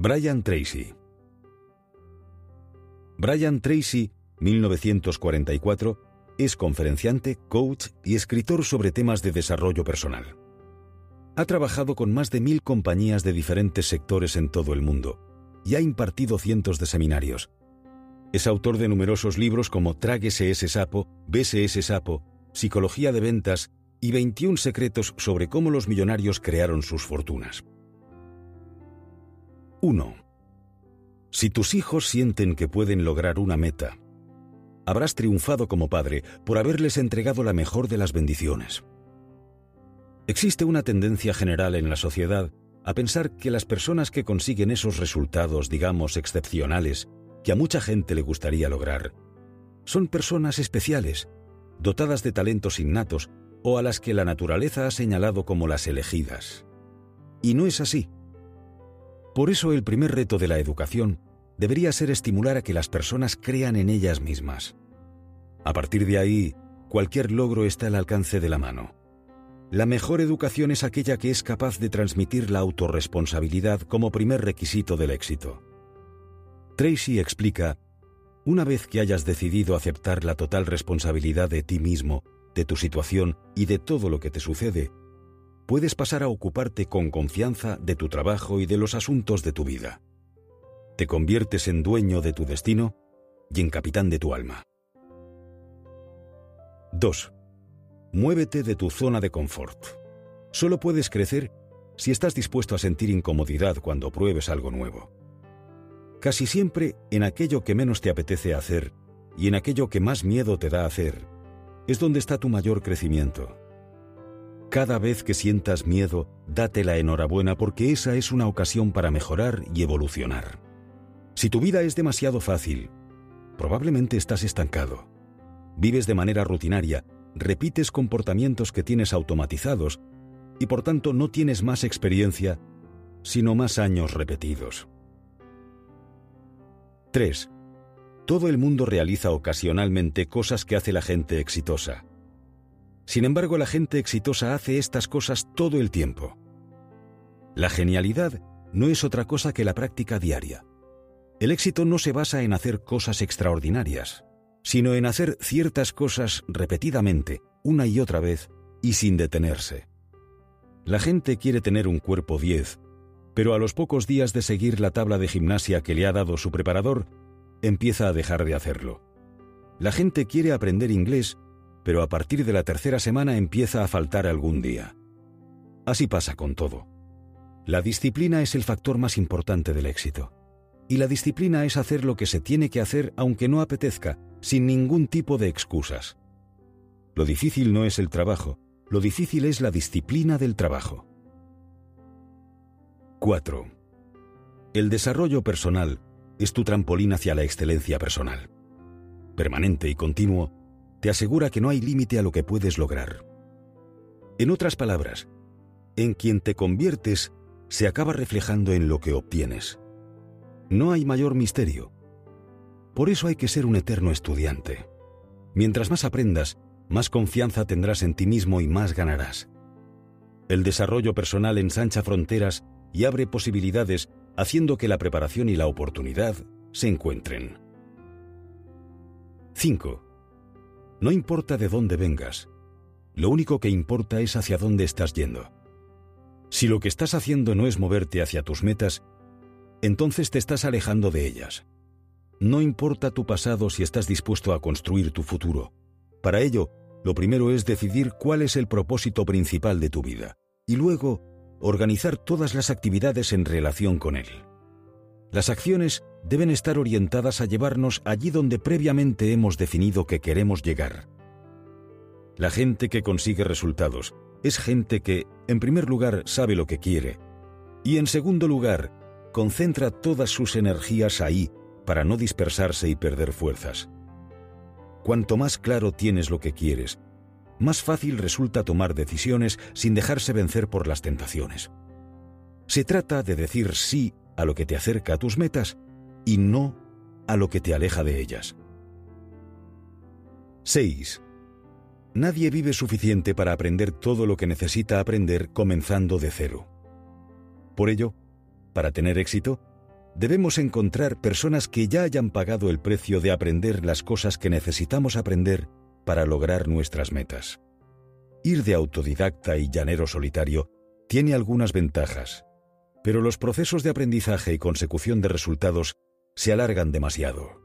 Brian Tracy Brian Tracy, 1944, es conferenciante, coach y escritor sobre temas de desarrollo personal. Ha trabajado con más de mil compañías de diferentes sectores en todo el mundo y ha impartido cientos de seminarios. Es autor de numerosos libros como Tráguese ese sapo, Bese ese sapo, Psicología de ventas y 21 secretos sobre cómo los millonarios crearon sus fortunas. 1. Si tus hijos sienten que pueden lograr una meta, habrás triunfado como padre por haberles entregado la mejor de las bendiciones. Existe una tendencia general en la sociedad a pensar que las personas que consiguen esos resultados, digamos, excepcionales, que a mucha gente le gustaría lograr, son personas especiales, dotadas de talentos innatos o a las que la naturaleza ha señalado como las elegidas. Y no es así. Por eso el primer reto de la educación debería ser estimular a que las personas crean en ellas mismas. A partir de ahí, cualquier logro está al alcance de la mano. La mejor educación es aquella que es capaz de transmitir la autorresponsabilidad como primer requisito del éxito. Tracy explica, una vez que hayas decidido aceptar la total responsabilidad de ti mismo, de tu situación y de todo lo que te sucede, puedes pasar a ocuparte con confianza de tu trabajo y de los asuntos de tu vida. Te conviertes en dueño de tu destino y en capitán de tu alma. 2. Muévete de tu zona de confort. Solo puedes crecer si estás dispuesto a sentir incomodidad cuando pruebes algo nuevo. Casi siempre en aquello que menos te apetece hacer y en aquello que más miedo te da hacer, es donde está tu mayor crecimiento. Cada vez que sientas miedo, date la enhorabuena porque esa es una ocasión para mejorar y evolucionar. Si tu vida es demasiado fácil, probablemente estás estancado. Vives de manera rutinaria repites comportamientos que tienes automatizados y por tanto no tienes más experiencia, sino más años repetidos. 3. Todo el mundo realiza ocasionalmente cosas que hace la gente exitosa. Sin embargo, la gente exitosa hace estas cosas todo el tiempo. La genialidad no es otra cosa que la práctica diaria. El éxito no se basa en hacer cosas extraordinarias sino en hacer ciertas cosas repetidamente, una y otra vez, y sin detenerse. La gente quiere tener un cuerpo 10, pero a los pocos días de seguir la tabla de gimnasia que le ha dado su preparador, empieza a dejar de hacerlo. La gente quiere aprender inglés, pero a partir de la tercera semana empieza a faltar algún día. Así pasa con todo. La disciplina es el factor más importante del éxito. Y la disciplina es hacer lo que se tiene que hacer aunque no apetezca, sin ningún tipo de excusas. Lo difícil no es el trabajo, lo difícil es la disciplina del trabajo. 4. El desarrollo personal es tu trampolín hacia la excelencia personal. Permanente y continuo, te asegura que no hay límite a lo que puedes lograr. En otras palabras, en quien te conviertes se acaba reflejando en lo que obtienes. No hay mayor misterio. Por eso hay que ser un eterno estudiante. Mientras más aprendas, más confianza tendrás en ti mismo y más ganarás. El desarrollo personal ensancha fronteras y abre posibilidades haciendo que la preparación y la oportunidad se encuentren. 5. No importa de dónde vengas, lo único que importa es hacia dónde estás yendo. Si lo que estás haciendo no es moverte hacia tus metas, entonces te estás alejando de ellas. No importa tu pasado si estás dispuesto a construir tu futuro. Para ello, lo primero es decidir cuál es el propósito principal de tu vida y luego organizar todas las actividades en relación con él. Las acciones deben estar orientadas a llevarnos allí donde previamente hemos definido que queremos llegar. La gente que consigue resultados es gente que, en primer lugar, sabe lo que quiere y, en segundo lugar, concentra todas sus energías ahí para no dispersarse y perder fuerzas. Cuanto más claro tienes lo que quieres, más fácil resulta tomar decisiones sin dejarse vencer por las tentaciones. Se trata de decir sí a lo que te acerca a tus metas y no a lo que te aleja de ellas. 6. Nadie vive suficiente para aprender todo lo que necesita aprender comenzando de cero. Por ello, para tener éxito, debemos encontrar personas que ya hayan pagado el precio de aprender las cosas que necesitamos aprender para lograr nuestras metas. Ir de autodidacta y llanero solitario tiene algunas ventajas, pero los procesos de aprendizaje y consecución de resultados se alargan demasiado.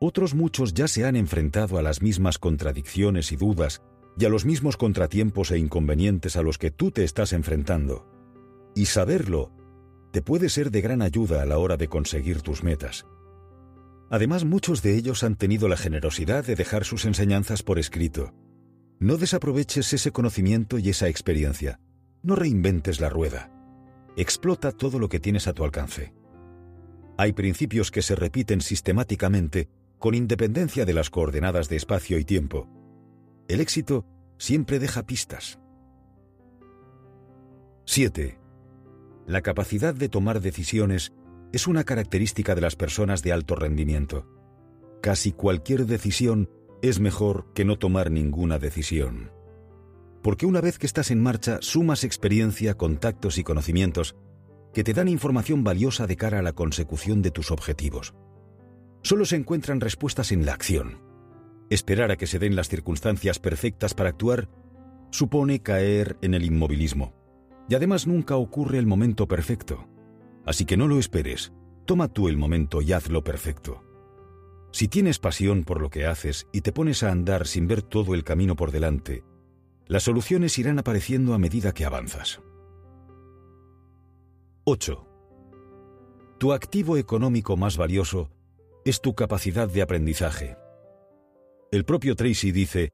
Otros muchos ya se han enfrentado a las mismas contradicciones y dudas y a los mismos contratiempos e inconvenientes a los que tú te estás enfrentando. Y saberlo te puede ser de gran ayuda a la hora de conseguir tus metas. Además, muchos de ellos han tenido la generosidad de dejar sus enseñanzas por escrito. No desaproveches ese conocimiento y esa experiencia. No reinventes la rueda. Explota todo lo que tienes a tu alcance. Hay principios que se repiten sistemáticamente con independencia de las coordenadas de espacio y tiempo. El éxito siempre deja pistas. 7. La capacidad de tomar decisiones es una característica de las personas de alto rendimiento. Casi cualquier decisión es mejor que no tomar ninguna decisión. Porque una vez que estás en marcha, sumas experiencia, contactos y conocimientos que te dan información valiosa de cara a la consecución de tus objetivos. Solo se encuentran respuestas en la acción. Esperar a que se den las circunstancias perfectas para actuar supone caer en el inmovilismo. Y además nunca ocurre el momento perfecto. Así que no lo esperes, toma tú el momento y hazlo perfecto. Si tienes pasión por lo que haces y te pones a andar sin ver todo el camino por delante, las soluciones irán apareciendo a medida que avanzas. 8. Tu activo económico más valioso es tu capacidad de aprendizaje. El propio Tracy dice,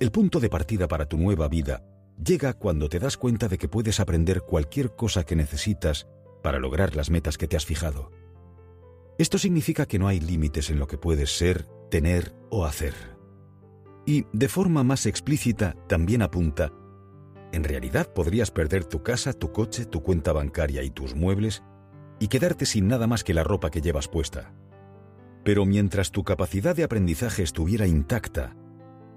el punto de partida para tu nueva vida llega cuando te das cuenta de que puedes aprender cualquier cosa que necesitas para lograr las metas que te has fijado. Esto significa que no hay límites en lo que puedes ser, tener o hacer. Y, de forma más explícita, también apunta, en realidad podrías perder tu casa, tu coche, tu cuenta bancaria y tus muebles y quedarte sin nada más que la ropa que llevas puesta. Pero mientras tu capacidad de aprendizaje estuviera intacta,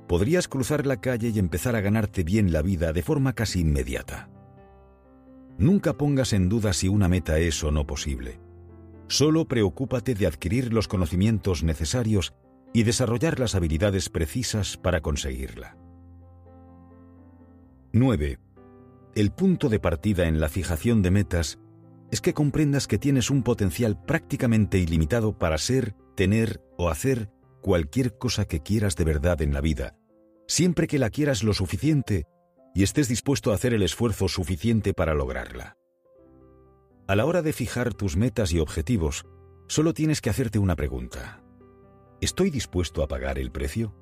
podrías cruzar la calle y empezar a ganarte bien la vida de forma casi inmediata. Nunca pongas en duda si una meta es o no posible. Solo preocúpate de adquirir los conocimientos necesarios y desarrollar las habilidades precisas para conseguirla. 9. El punto de partida en la fijación de metas es que comprendas que tienes un potencial prácticamente ilimitado para ser, tener o hacer cualquier cosa que quieras de verdad en la vida, siempre que la quieras lo suficiente y estés dispuesto a hacer el esfuerzo suficiente para lograrla. A la hora de fijar tus metas y objetivos, solo tienes que hacerte una pregunta. ¿Estoy dispuesto a pagar el precio?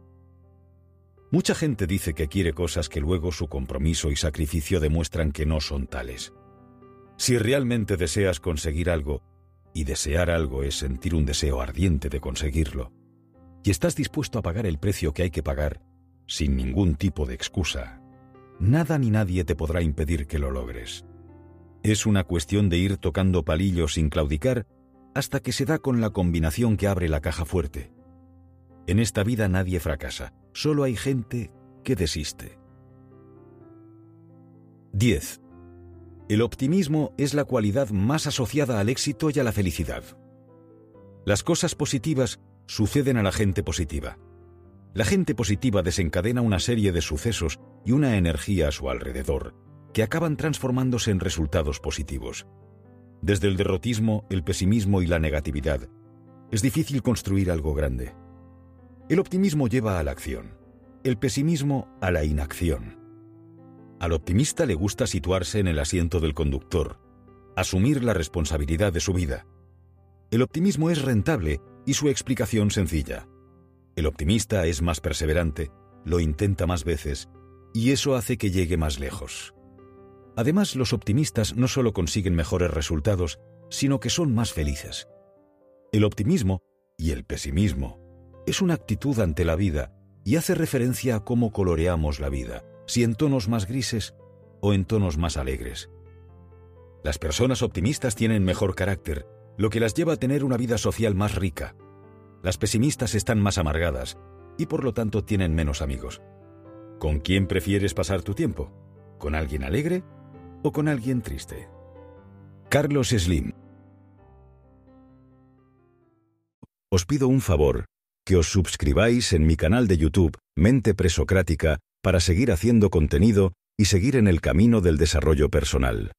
Mucha gente dice que quiere cosas que luego su compromiso y sacrificio demuestran que no son tales. Si realmente deseas conseguir algo, y desear algo es sentir un deseo ardiente de conseguirlo, y estás dispuesto a pagar el precio que hay que pagar, sin ningún tipo de excusa, nada ni nadie te podrá impedir que lo logres. Es una cuestión de ir tocando palillos sin claudicar hasta que se da con la combinación que abre la caja fuerte. En esta vida nadie fracasa, solo hay gente que desiste. 10. El optimismo es la cualidad más asociada al éxito y a la felicidad. Las cosas positivas suceden a la gente positiva. La gente positiva desencadena una serie de sucesos y una energía a su alrededor, que acaban transformándose en resultados positivos. Desde el derrotismo, el pesimismo y la negatividad, es difícil construir algo grande. El optimismo lleva a la acción, el pesimismo a la inacción. Al optimista le gusta situarse en el asiento del conductor, asumir la responsabilidad de su vida. El optimismo es rentable y su explicación sencilla. El optimista es más perseverante, lo intenta más veces, y eso hace que llegue más lejos. Además, los optimistas no solo consiguen mejores resultados, sino que son más felices. El optimismo y el pesimismo es una actitud ante la vida y hace referencia a cómo coloreamos la vida, si en tonos más grises o en tonos más alegres. Las personas optimistas tienen mejor carácter, lo que las lleva a tener una vida social más rica, las pesimistas están más amargadas y por lo tanto tienen menos amigos. ¿Con quién prefieres pasar tu tiempo? ¿Con alguien alegre o con alguien triste? Carlos Slim os pido un favor, que os suscribáis en mi canal de YouTube Mente Presocrática para seguir haciendo contenido y seguir en el camino del desarrollo personal.